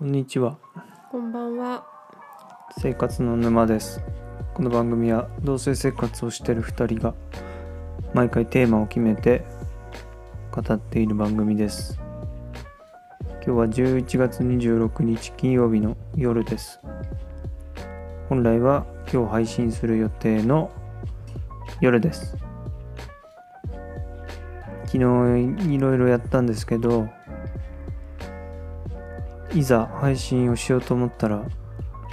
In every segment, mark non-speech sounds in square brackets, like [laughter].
こんにちは。こんばんは。生活の沼です。この番組は同棲生活をしている2人が毎回テーマを決めて語っている番組です。今日は11月26日金曜日の夜です。本来は今日配信する予定の夜です。昨日いろいろやったんですけどいざ配信をしようと思ったら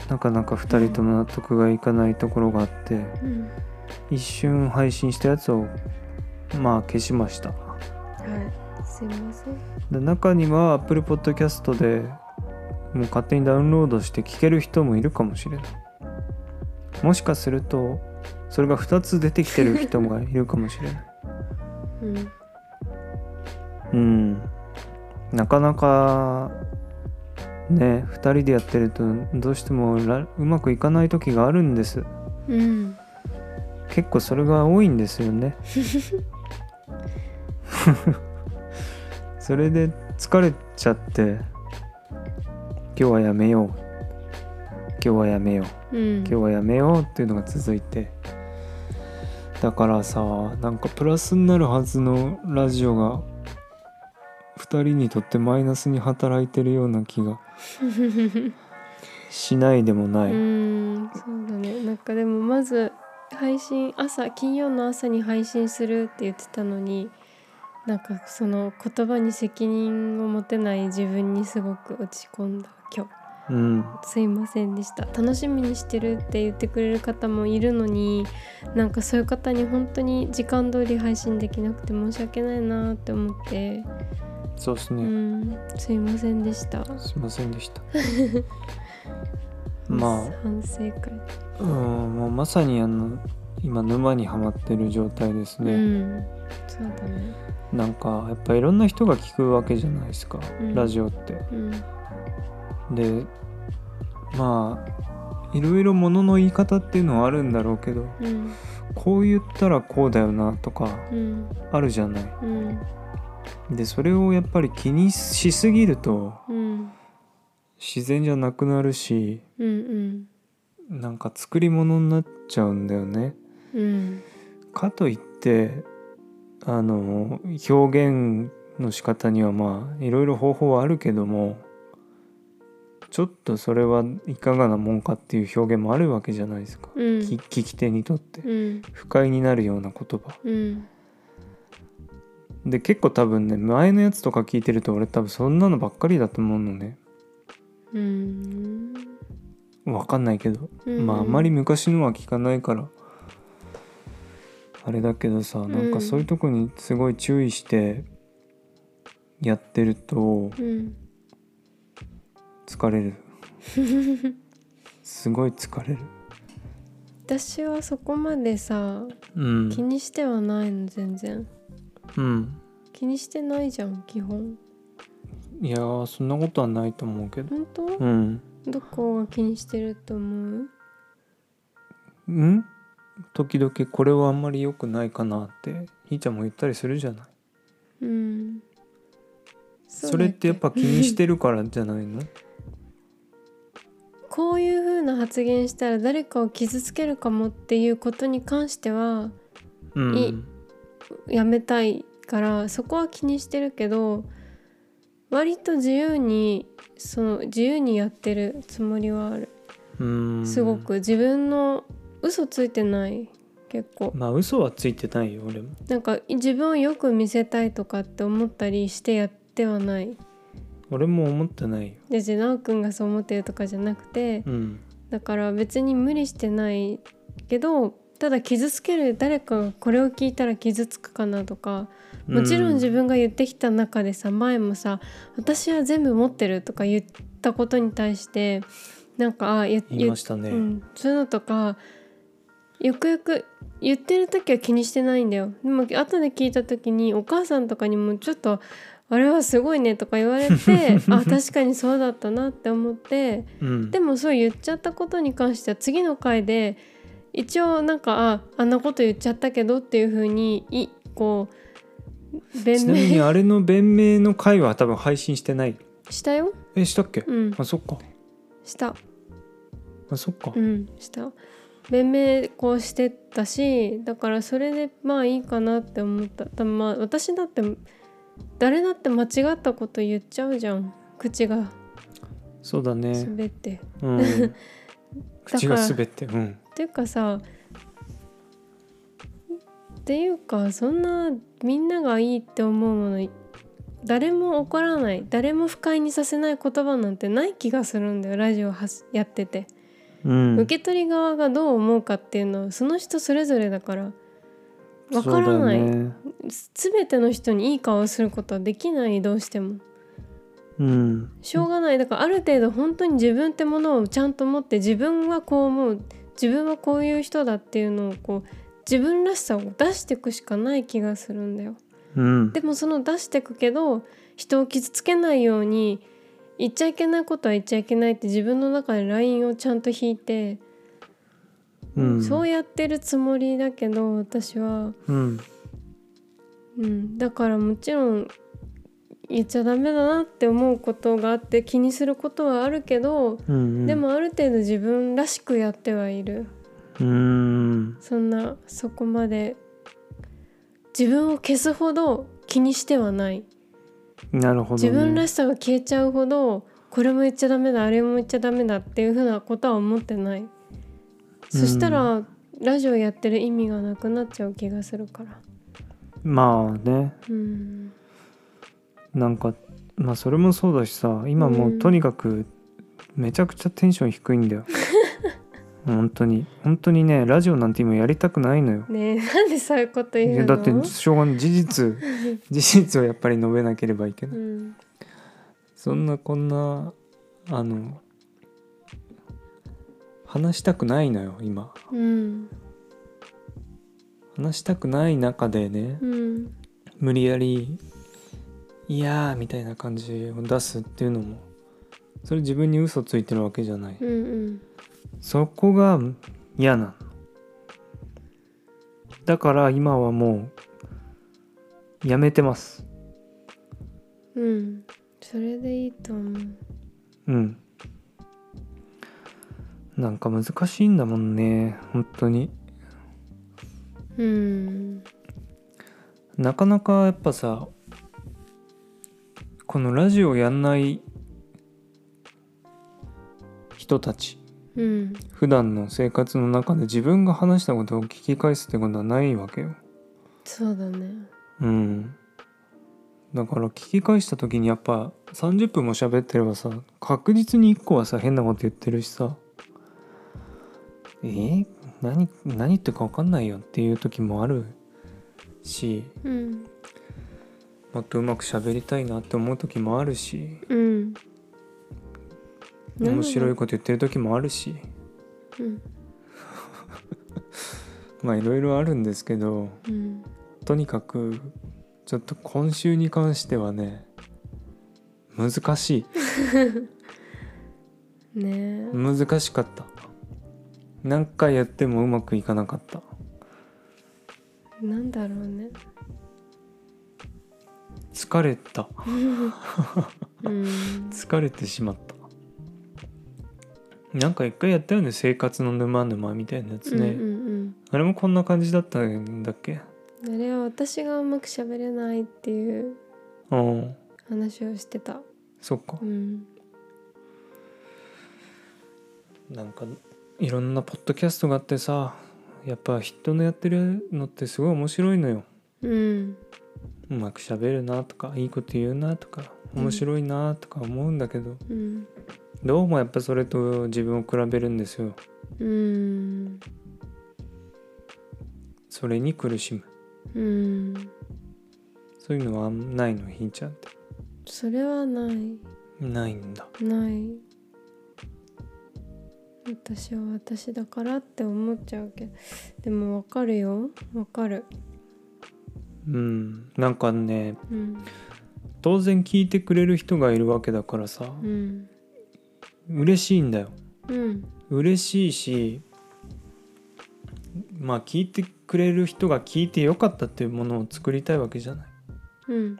なかなか2人とも納得がいかないところがあってうん。一瞬配信したやつをまあ消しましたはい。すいません。で中には Apple Podcast でもう勝手にダウンロードして聞ける人もいるかもしれないもしかするとそれが2つ出てきてる人がいるかもしれない [laughs] うん。うんなかなかね2人でやってるとどうしてもらうまくいかない時があるんです。うん。結構それが多いんですよね。[laughs] それで疲れちゃって今日はやめよう。今日はやめよう。うん。今日はやめようっていうのが続いて。だからさなんかプラスになるはずのラジオが2人にとってマイナスに働いてるような気がしないでもない、うん。そうだね。なんかでもまず配信朝金曜の朝に配信するって言ってたのに。なんかその言葉に責任を持てない自分にすごく落ち込んだ今日うんすいませんでした楽しみにしてるって言ってくれる方もいるのになんかそういう方に本当に時間通り配信できなくて申し訳ないなって思ってうそうですね、んすいませんでした。すいませんでした。[laughs] ま反省会。あ、うん、もうまさにあの今沼にはまってる状態ですうね、んそうだね。なんかやっぱいろんな人が聞くわけじゃないですか、うん。ラジオって。うん。でまあいろいろものの言い方っていうのはあるんだろうけどうん。こう言ったらこうだよなとかうん。あるじゃない。うんでそれをやっぱり気にしすぎるとうん。自然じゃなくなるしうんなんか作り物になっちゃうんだよね。うん。かといってあの表現の仕方にはまあいろいろ方法はあるけどもちょっとそれはいかがなもんかっていう表現もあるわけじゃないですか、うん。聞聞き手にとって。うん。不快になるような言葉。うんで結構多分ね前のやつとか聞いてると俺多分そんなのばっかりだと思うのね。うん。わかんないけど、うん。まああんまり昔のは聞かないから。あれだけどさなんかそういうとこにすごい注意してやってるとうん。疲れる。すごい疲れる。[laughs] 私はそこまでさうん。気にしてはないの全然うん。気にしてないじゃん基本。いやーそんなことはないと思うけど。本当、うん。どこが気にしてると思う？うん？時々これはあんまり良くないかなってひーちゃんも言ったりするじゃない？うん。それってやっぱ気にしてるからじゃないの？こういう風な発言したら誰かを傷つけるかもっていうことに関してはうん。いやめたいからそこは気にしてるけど割と自由にその自由にやってるつもりはある。うん。すごく。自分の嘘ついてない。結構。まあ嘘はついてないよ俺も。なんか自分をよく見せたいとかって思ったりしてやってはない。俺も思ってないよ。でじゃあくんがそう思ってるとかじゃなくてうん。だから別に無理してないけどただ傷つける誰かがこれを聞いたら傷つくかなとかもちろん自分が言ってきた中でさ前もさ「私は全部持ってる」とか言ったことに対してなんかあ言言いましたね、うん、そういうのとかよくよく言ってる時は気にしてないんだよ。でも後で聞いた時にお母さんとかにもちょっと「あれはすごいね」とか言われて [laughs] あ確かにそうだったなって思ってうん。でもそう言っちゃったことに関しては次の回で一応なんかああんなこと言っちゃったけどっていう風にいこう弁ちなみに明あれの弁明の回は多分配信してない。したよ。えしたっけ、うん。あそっか。した。あそっか。うんした。弁明こうしてたしだからそれでまあいいかなって思った。だまあ私だって誰だって間違ったこと言っちゃうじゃん。口が。そうだね。滑って、うん。[laughs] 口が滑ってうんっていうかさっていうかそんなみんながいいって思うもの誰も怒らない誰も不快にさせない言葉なんてない気がするんだよラジオはやってて、うん。受け取り側がどう思うかっていうのはその人それぞれだからわからない、ね。全ての人にいい顔をすることはできないどうしても。うん。しょうがない。だからある程度本当に自分ってものをちゃんと持って自分はこう思う自分はこういう人だっていうのをこう自分らしさを出していくしかない気がするんだよ。うん。でもその出していくけど人を傷つけないように言っちゃいけないことは言っちゃいけないって自分の中でラインをちゃんと引いて、うん。そうやってるつもりだけど私は、うん。うん、だからもちろん言っちゃダメだなって思うことがあって気にすることはあるけど、うんうん。でもある程度自分らしくやってはいる。うん。そんなそこまで自分を消すほど気にしてはない。なるほど、ね、自分らしさが消えちゃうほどこれも言っちゃダメだあれも言っちゃダメだっていうふうなことは思ってない、そしたらラジオやってる意味がなくなっちゃう気がするから。まあね。うんなんかまあそれもそうだしさ今もうとにかくめちゃくちゃテンション低いんだよ。[laughs] 本当に。本当にねラジオなんて今やりたくないのよ。ねえなんでそういうこと言の？いうやだってしょうがない。事実。[laughs] 事実をやっぱり述べなければいけない。うん。そんなこんなあの話したくないのよ今。うん。話したくない中でねうん。無理やり「いやー」みたいな感じを出すっていうのもそれ自分に嘘ついてるわけじゃない。うんうん。そこが嫌なの。だから今はもうやめてます。うん。それでいいと思う。うん。なんか難しいんだもんね。本当に。うん。なかなかやっぱさこのラジオやんない人たちうん。普段の生活の中で自分が話したことを聞き返すってことはないわけよ。そうだね。うん。だから聞き返した時にやっぱ30分も喋ってればさ確実に1個はさ変なこと言ってるしさえー、何何言ってるか分かんないよっていう時もあるしうんもっとうまく喋りたいなって思う時もあるしうん。面白いこと言ってる時もあるし。うん。[laughs] まあいろいろあるんですけどうん。とにかくちょっと今週に関してはね難しい。[laughs] ね。え難しかった。何回やってもうまくいかなかった。なんだろうね疲れた。うん。疲れてしまった。なんか一回やったよね。生活の沼沼みたいなやつね、うんうんあれもこんな感じだったんだっけ？うん、あれは私がうまく喋れないっていう。うん。話をしてた。そっか。うん。なんかいろんなポッドキャストがあってさやっぱ人のやってるのってすごい面白いのよ。うんうまく喋るなとかいいこと言うなとか面白いなとか思うんだけど、うん。どうもやっぱそれと自分を比べるんですよ。うん。それに苦しむ。うん。そういうのはないの？ひんちゃんって。それはない。ないんだ。ない。私は私だからって思っちゃうけど。でもわかるよ。わかるうん。なんかねうん。当然聞いてくれる人がいるわけだからさうん。嬉しいんだよ。うん。嬉しいしまあ聞いてくれる人が聞いてよかったっていうものを作りたいわけじゃない。うん。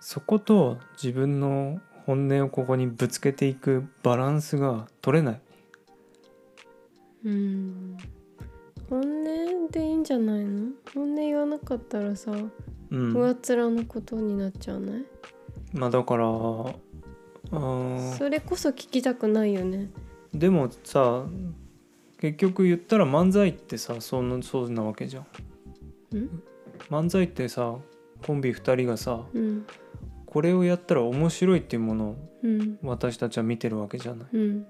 そこと自分の本音をここにぶつけていくバランスが取れない。うん本音でいいんじゃないの？本音言わなかったらさうん。上っ面のことになっちゃうない、まあだからそれこそ聞きたくないよね。でもさ結局言ったら漫才ってさそんなそうなわけじゃん。うん？漫才ってさコンビ2人がさうん。これをやったら面白いっていうものをうん。私たちは見てるわけじゃない。うん。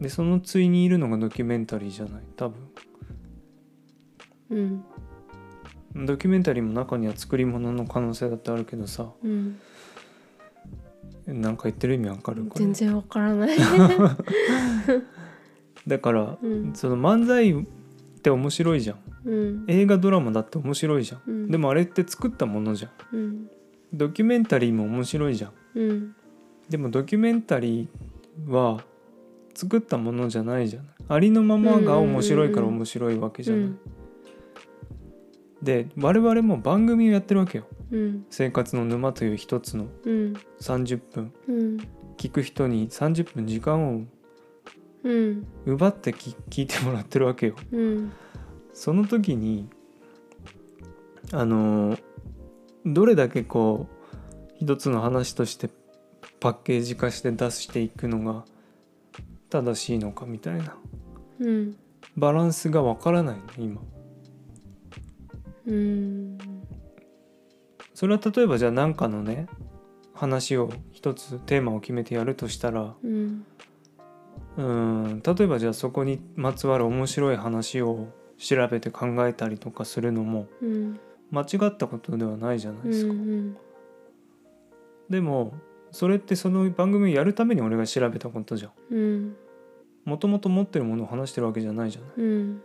でその対にいるのがドキュメンタリーじゃない？多分うん。ドキュメンタリーも中には作り物の可能性だってあるけどさ。うん。なんか言ってる意味わかる？これ。全然わからない。[laughs] だからうん。その漫才って面白いじゃん。うん。映画ドラマだって面白いじゃん、うん。でもあれって作ったものじゃん。うん。ドキュメンタリーも面白いじゃん。うん。でもドキュメンタリーは作ったものじゃないじゃんありのままが面白いから面白いわけじゃない、うんで我々も番組をやってるわけよ。うん「生活の沼」という一つのうん。30分。うん。聞く人に30分時間をうん。奪ってき [laughs] 聞いてもらってるわけよ。うん。その時にあのーどれだけこう一つの話としてパッケージ化して出していくのが正しいのかみたいな。うん。バランスがわからないの今うん。それは例えばじゃあ何かのね話を一つテーマを決めてやるとしたらうん。うーん例えばじゃあそこにまつわる面白い話を調べて考えたりとかするのもうん間違ったことではないじゃないですか、うんでもそれってその番組をやるために俺が調べたことじゃん。うん。もともと持ってるものを話してるわけじゃないじゃない。うん。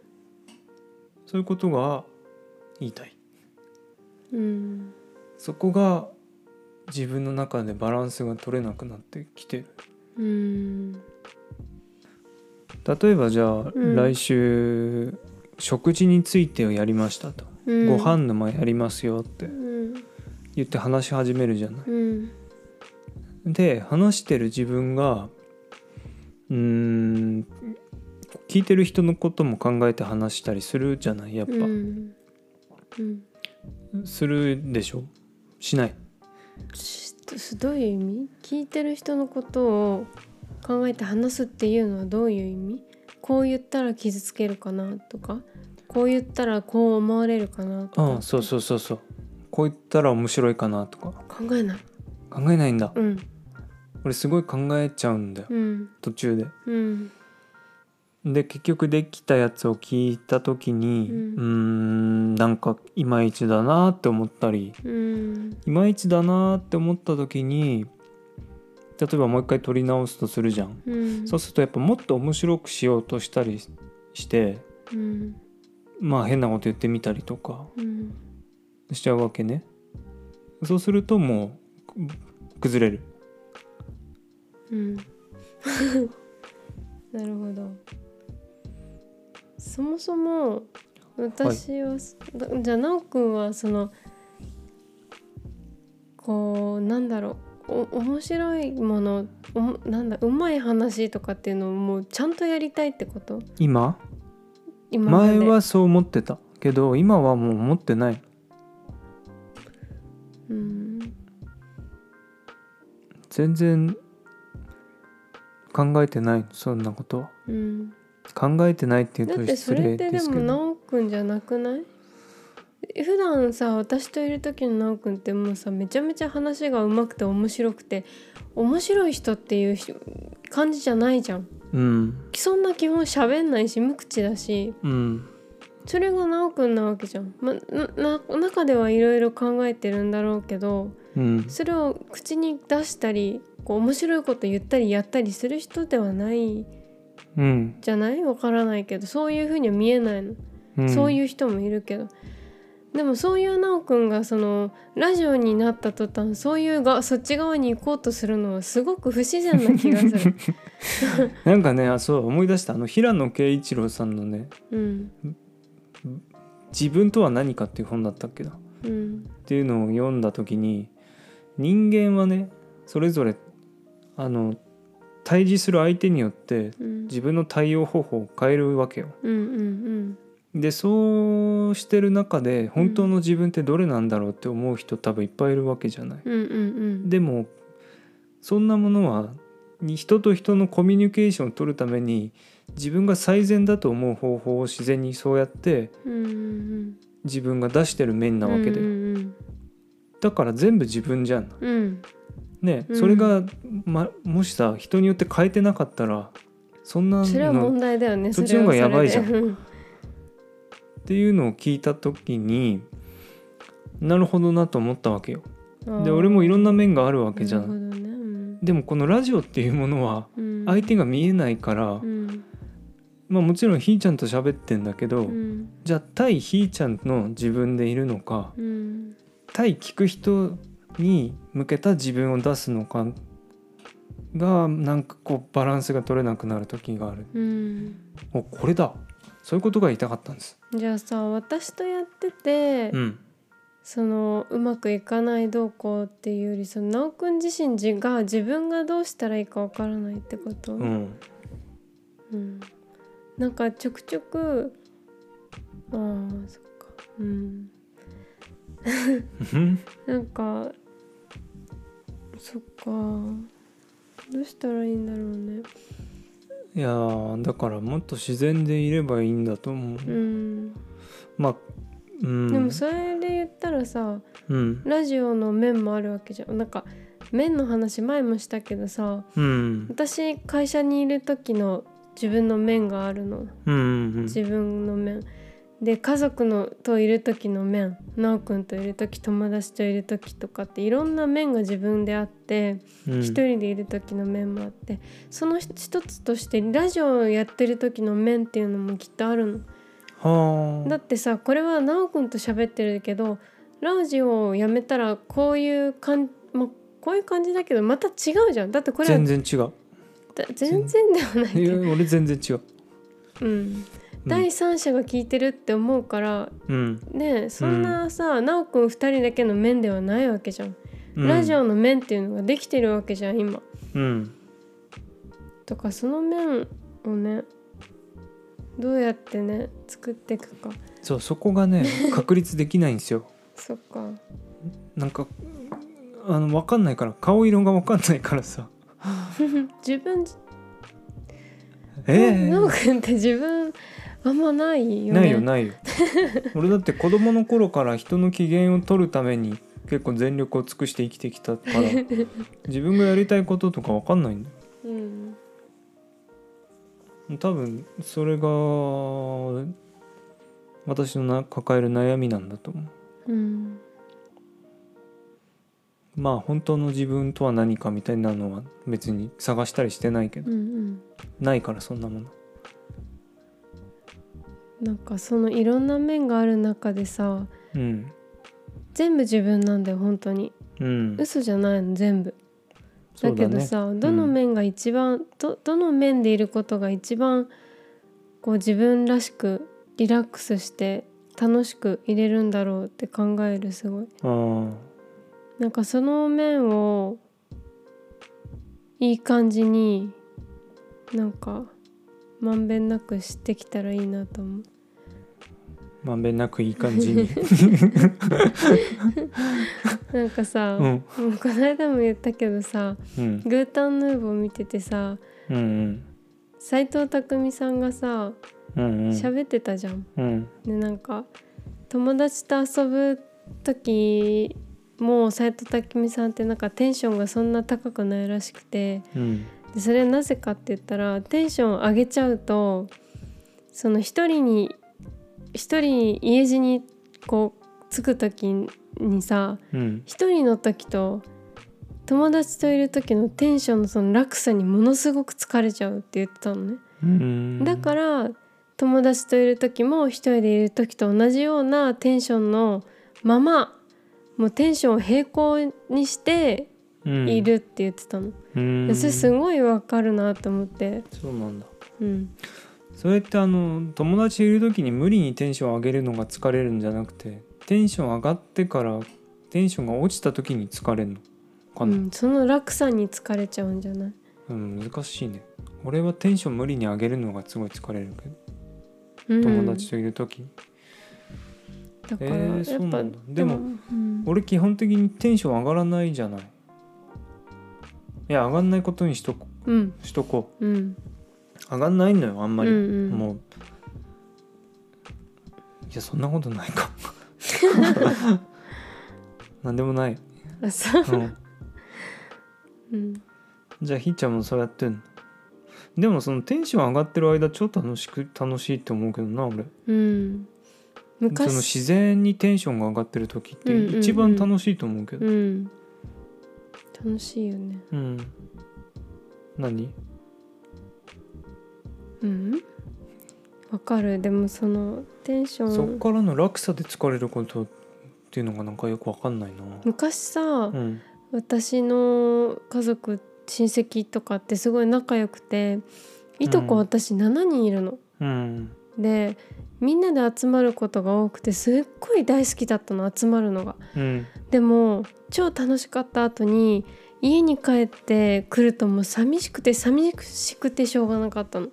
そういうことが言いたい。うん。そこが自分の中でバランスが取れなくなってきて。るうん。例えばじゃあ、うん。来週食事についてをやりましたと、うん。ご飯の前やりますよってうん。言って話し始めるじゃない。うん。で話してる自分がうーん聞いてる人のことも考えて話したりするじゃないやっぱ、うんうん。するでしょ？しない？しどういう意味？聞いてる人のことを考えて話すっていうのはどういう意味？こう言ったら傷つけるかなとか？こう言ったらこう思われるかなとか？うんそうそうそうそう。こう言ったら面白いかなとか。考えない。考えないんだ。うん。俺すごい考えちゃうんだよ。うん。途中で。うんで結局できたやつを聞いた時にううんーんなんかいまいちだなって思ったりうん。いまいちだなって思った時に例えばもう一回撮り直すとするじゃん、うん。そうするとやっぱもっと面白くしようとしたりしてうん。まあ変なこと言ってみたりとかうん。しちゃうわけね。そうするともうく崩れる。うん。[laughs] なるほどそもそも私は、だじゃあ奈くんはそのこうなんだろうお面白いものおもなんだうまい話とかっていうのをもうちゃんとやりたいってこと？今？前はそう思ってた。けど今はもう思ってない。うん。全然考えてないそんなことは。うん考えてないって言うとだってそ失礼れってですもでけど奈くんじゃなくない？普段さ私といる時の奈くんってもうさめちゃめちゃ話が上手くて面白くて面白い人っていう人感じじゃないじゃん。うん。そんな基本喋んないし無口だし。うん。それが奈くんなわけじゃん、ま、なな中ではいろいろ考えてるんだろうけどうん。それを口に出したりこう面白いこと言ったりやったりする人ではないうん、じゃない？わからないけどそういうふうには見えないの。うん、そういう人もいるけど。でもそういう奈くんがそのラジオになった途端そういうがそっち側に行こうとするのはすごく不自然な気がする。[laughs] なんかねあそう思い出した。あの平野啓一郎さんのねうん「自分とは何か」っていう本だったっけな。っうん。ていうのを読んだ時に人間はねそれぞれあの対峙する相手によってうん。自分の対応方法を変えるわけよ。うんうんでそうしてる中で本当の自分ってどれなんだろうって思う人多分いっぱいいるわけじゃない。うんうんうん。でもそんなものはに人と人のコミュニケーションを取るために自分が最善だと思う方法を自然にそうやってうんうん自分が出してる面なわけで、うんだから全部自分じゃん。うん。うんね、うん。それが、ま、もしさ人によって変えてなかったらそんなそれは問の題だよねそっちの方がやばいじゃん。っていうのを聞いた時になるほどなと思ったわけよ。うんで俺もいろんな面があるわけじゃん。どね。うん。でもこのラジオっていうものはうん。相手が見えないから、うん。まあもちろんひーちゃんと喋ってんだけど、うん。じゃあ対ひーちゃんの自分でいるのかうん。対聞く人に向けた自分を出すのかがなんかこうバランスが取れなくなる時がある。うん。おこれだ。そういうことが言いたかったんです。じゃあさ私とやってて、うん。そのうまくいかないどうこうっていうよりその直くん自身じが自分がどうしたらいいかわからないってこと、うん。うん。なんかちょくちょくあーそっか。うん。うん。[laughs] なんかそっか。どうしたらいいんだろうね。いやーだからもっと自然でいればいいんだと思う。うん。まあうん。でもそれで言ったらさうん。ラジオの面もあるわけじゃん。なんか面の話前もしたけどさうん。私会社にいる時の自分の面があるの。うんうん自分の面で家族のといる時の面なおくんといる時友達といる時とかっていろんな面が自分であってうん一人でいる時の面もあってその一つとしてラジオをやってる時の面っていうのもきっとあるの。はあだってさこれはなおくんと喋ってるけどラジオをやめたらこういう感まあこういう感じだけどまた違うじゃんだってこれは全然違う。だ全然ではないけど、俺全然違う。うん、うん第三者が聞いてるって思うからうん。ねそんなさ、なおくん2人だけの面ではないわけじゃん、うん。ラジオの面っていうのができてるわけじゃん今。うん。とかその面をねどうやってね作っていくか。そうそこがね [laughs] 確立できないんですよ。そっか。なんかあの分かんないから顔色が分かんないからさ。[laughs] 自分ええ。なおくんって自分あんまないよね。ないよないよ。[laughs] 俺だって子供の頃から人の機嫌を取るために結構全力を尽くして生きてきたから [laughs] 自分がやりたいこととか分かんないんだよ。うん。多分それが私のな抱える悩みなんだと思う。うん。まあ本当の自分とは何かみたいなのは別に探したりしてないけどうんうん。ないからそんなものなんかそのいろんな面がある中でさうん。全部自分なんだよ本当に。うん。嘘じゃないの全部。だけどさ、どの面が一番どどの面でいることが一番こう自分らしくリラックスして楽しく入れるんだろうって考えるすごい。なんかその面をいい感じになんかまんべんなくしてきたらいいなと思うまんべんなくいい感じに。なんかさ、うん。もうこの間も言ったけどさうん。グータンヌーボー見ててさうんうん。斎藤工さんがさうんうん。喋ってたじゃん。うん。でなんか友達と遊ぶ時も斎藤工さんってなんかテンションがそんな高くないらしくてうん。でそれはなぜかって言ったらテンション上げちゃうとその一人に一人家路にこう着く時にさうん一人の時と友達といる時のテンションのその落差にものすごく疲れちゃうって言ってたのね。うんだから友達といる時も一人でいる時と同じようなテンションのままもうテンションを平行にしてうんいるって言ってたの。うんでそれすごいわかるなと思って。そうなんだうん、それってあの友達いる時に無理にテンション上げるのが疲れるんじゃなくてテンション上がってからテンションが落ちた時に疲れるのかな、うん、その落差に疲れちゃうんじゃない？うん、難しいね。俺はテンション無理に上げるのがすごい疲れるけど。うん。友達といる時。に、だから、えーやっぱそうなんだ。でもうん。俺基本的にテンション上がらないじゃない。いや上がんないことにしとこう。ん。しとこう。ん。う上がんないのよあんまり、うんうん。もう。いやそんなことないか。[laughs] なんでもない、あそう。うん、うん。じゃあひーちゃんもそうやってんの？でもそのテンション上がってる間超楽しく楽しいって思うけどな俺。うん。その昔自然にテンションが上がってる時ってうんうんうん。一番楽しいと思うけど。うん。楽しいよね。うん、何？うん。わかる。でもそのテンション。そっからの落差で疲れることっていうのがなんかよくわかんないな。昔さ、うん。私の家族親戚とかってすごい仲良くていとこうん。私7人いるの。うん。でみんなで集まることが多くてすっごい大好きだったの集まるのが。うん。でも超楽しかった後に家に帰ってくるともう寂しくて寂しくてしょうがなかったの。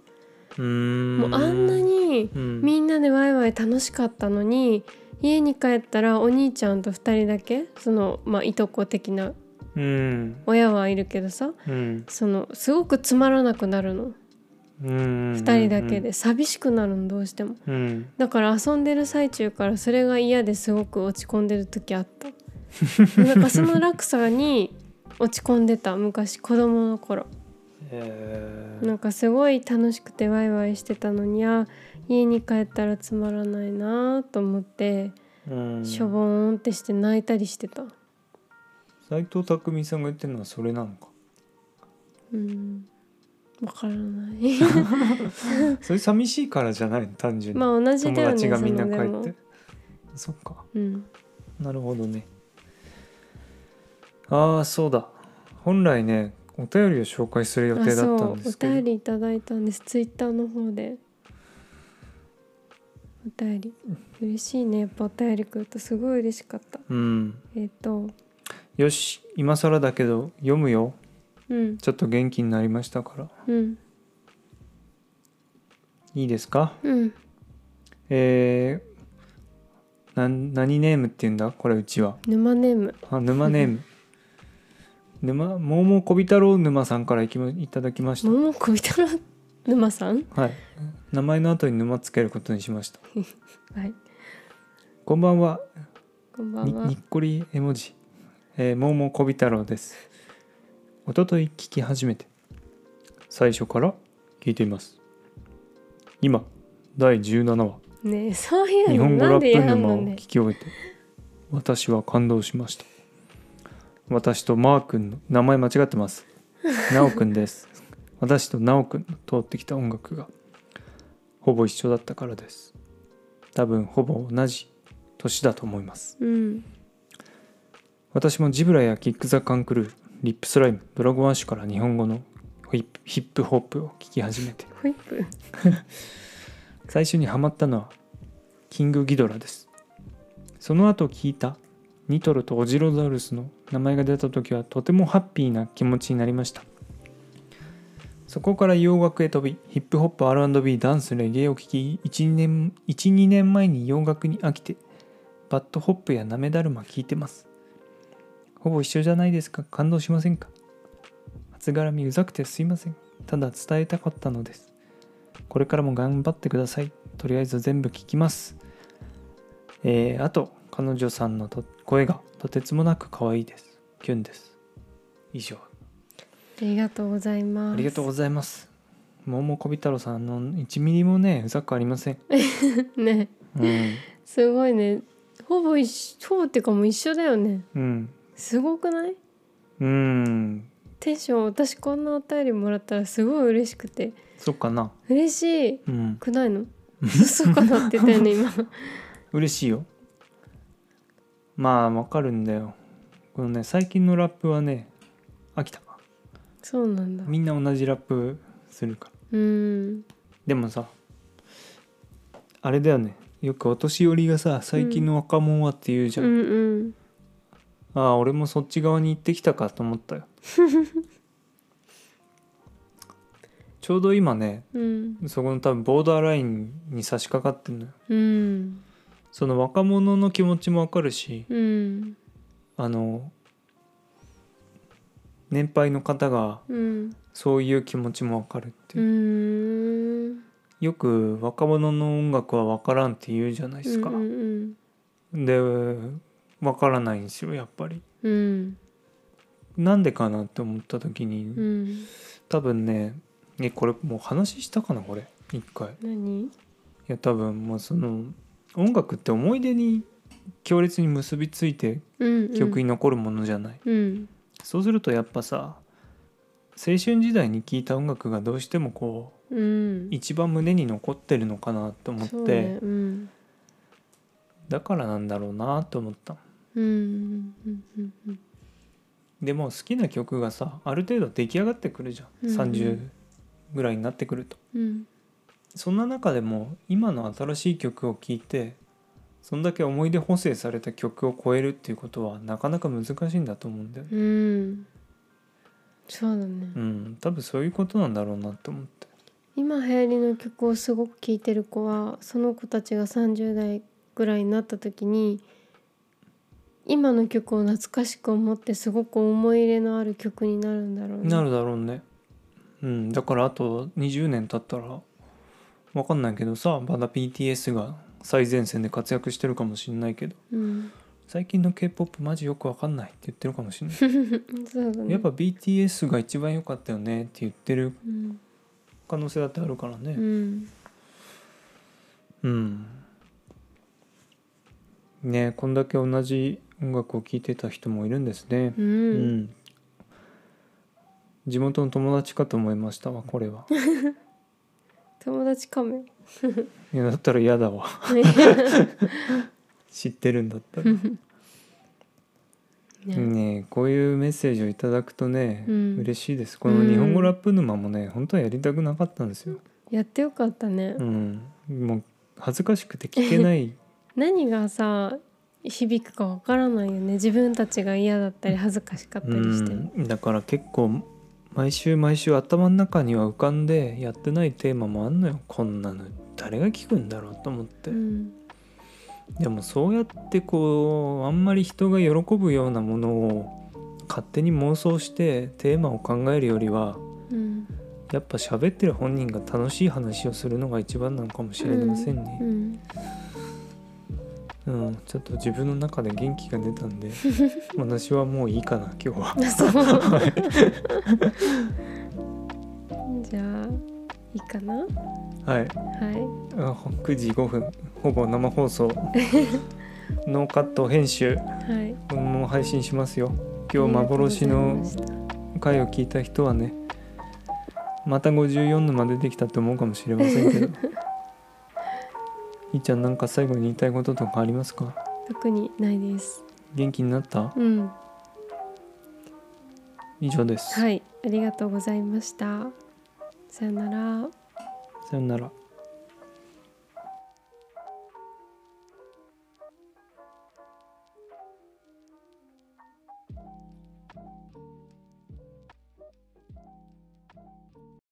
もうあんなにうん。みんなでワイワイ楽しかったのに家に帰ったらお兄ちゃんと2人だけそのまあいとこ的なうん。親はいるけどさうん。そのすごくつまらなくなるの。うん。2人だけで。寂しくなるのどうしても。うん。だから遊んでる最中からそれが嫌ですごく落ち込んでる時あった。[laughs] なんかその落差に落ち込んでた昔子供の頃。えなんかすごい楽しくてワイワイしてたのにあ家に帰ったらつまらないなと思ってうん。しょぼーんってして泣いたりしてた。斎藤工さんが言ってるのはそれなのか？うん。わからない。[laughs] それ寂しいからじゃないの？単純に、まあ同じだ友よね達がみんな帰って。そっか。うん。なるほどね。ああそうだ。本来ねお便りを紹介する予定だったんおですけど。便りいただいたんです。ツイッターの方で。お便り。嬉しいね。やっぱお便り来るとすごい嬉しかった。うん。えっ、と。よし今更だけど読むよ。うん。ちょっと元気になりましたから。うん。いいですか？うん。えー、なん何ネームって言うんだ？これうちは。沼ネーム。あ沼ネーム沼もうもうこび太郎沼さんからいきまいただきました。桃子びたら沼さん？はい。名前の後に沼つけることにしました。[laughs] はい。こんばんは。こんばんは。ににっこり絵文字、えー、もうもうこび太郎です。一昨日聞き始めて。最初から聞いています。今第17話。ねえそういう日の本語ラップ沼を聞き終えて。私は感動しました私とマー君の名前間違ってます。ナオくんです。私とナオくんの通ってきた音楽がほぼ一緒だったからです。多分ほぼ同じ年だと思います。うん。私もジブラやキック・ザ・カンクルーリップスライムドラゴンアッシュから日本語のヒップヒップホップを聞き始めて。ホイップ。[laughs] 最初にハマったのはキングギドラです。その後聞いたニトロと OZROSAURUS の名前が出た時はとてもハッピーな気持ちになりました。そこから洋楽へ飛びヒップホップ R&B ダンスレゲエを聴き12年12年前に洋楽に飽きて BAD HOP や舐達麻聴いてます。ほぼ一緒じゃないですか。感動しませんか？初絡みうざくてすいません。ただ伝えたかったのです。これからも頑張ってください。とりあえず全部聞きます。えー、あと、彼女さんのと声がとてつもなく可愛いです。キュンです。以上。ありがとうございますありがとうございます。桃小び太郎さん、あの、1ミリもね、うざくありません。[laughs] ねうん。すごいねほぼ一緒ほぼっていうかもう一緒だよねうん。すごくない？うん。テンション私こんなお便りもらったらすごい嬉しくてそっかな。嬉しいうん。くないの？そうかなって言ったよね今 [laughs] 嬉しいよ。まあ、わかるんだよ。このね、最近のラップはね、飽きた。そうなんだ。みんな同じラップするから。うん。でもさあれだよね。よくお年寄りがさ最近の若者はって言うじゃん、うんうんああ俺もそっち側に行ってきたかと思ったよ。[laughs] ちょうど今ねうん。そこの多分ボーダーラインに差し掛かってんのよ。うんその若者の気持ちもわかるしうん。あの年配の方がうん。そういう気持ちもわかるってういう、ん。よく若者の音楽はわからんって言うじゃないですか、うんでわからないんですよやっぱり。うん。なんでかなって思った時に、うん。多分ねえこれもう話したかなこれ。一回。い何や多分もうその音楽って思い出に強烈に結びついてうん記憶に残るものじゃない、うん。そうするとやっぱさ青春時代に聴いた音楽がどうしてもこううん。一番胸に残ってるのかなと思って、ねうん。だからなんだろうなと思った。うんうんうんうんでも好きな曲がさある程度出来上がってくるじゃん、うんうん。30ぐらいになってくると。うんそんな中でも今の新しい曲を聴いてそんだけ思い出補正された曲を超えるっていうことはなかなか難しいんだと思うんだよね。うん。そうだね。うん。多分そういうことなんだろうなと思って。今流行りの曲をすごく聴いてる子はその子たちが30代ぐらいになった時に今の曲を懐かしく思ってすごく思い入れのある曲になるんだろうね。なるだろうね。うん。だからあと20年経ったらわかんないけどさまだ BTS が最前線で活躍してるかもしんないけどうん、最近の k p o p マジよくわかんないって言ってるかもしんない。[laughs] ね。やっぱ BTS が一番良かったよねって言ってるうん、可能性だってあるからね。うん、うん、ねこんだけ同じ音楽を聴いてた人もいるんですね。う、うんん、地元の友達かと思いましたわこれは [laughs] 友達かもよ。[laughs] いやだったら嫌だわ。[laughs] 知ってるんだったら。ね。ねこういうメッセージをいただくとね、うん。嬉しいです。この日本語ラップ沼もね本当はやりたくなかったんですよ、やってよかったね。うん、もう恥ずかしくて聞けない。[laughs] 何がさ響くかわからないよね。自分たちが嫌だったり恥ずかしかったりして。うん、だから結構毎週毎週頭の中には浮かんでやってないテーマもあんのよ。こんなの誰が聞くんだろうと思って、うん。でもそうやってこうあんまり人が喜ぶようなものを勝手に妄想してテーマを考えるよりはうん。やっぱ喋ってる本人が楽しい話をするのが一番なのかもしれませんうね、んうんちょっと自分の中で元気が出たんで [laughs] 私はもういいかな今日は。じゃあいいかな？ははい。いあ9時5分。ほぼ生放送。[laughs] ノーカット編集。はい。このまま配信しますよ。今日幻の回を聞いた人はねまた54沼出てきた。って思うかもしれませんけどいっちゃんなんか最後に言いたいこととかありますか？特にないです。元気になった？うん。以上です、はい。ありがとうございました。さよなら。さよなら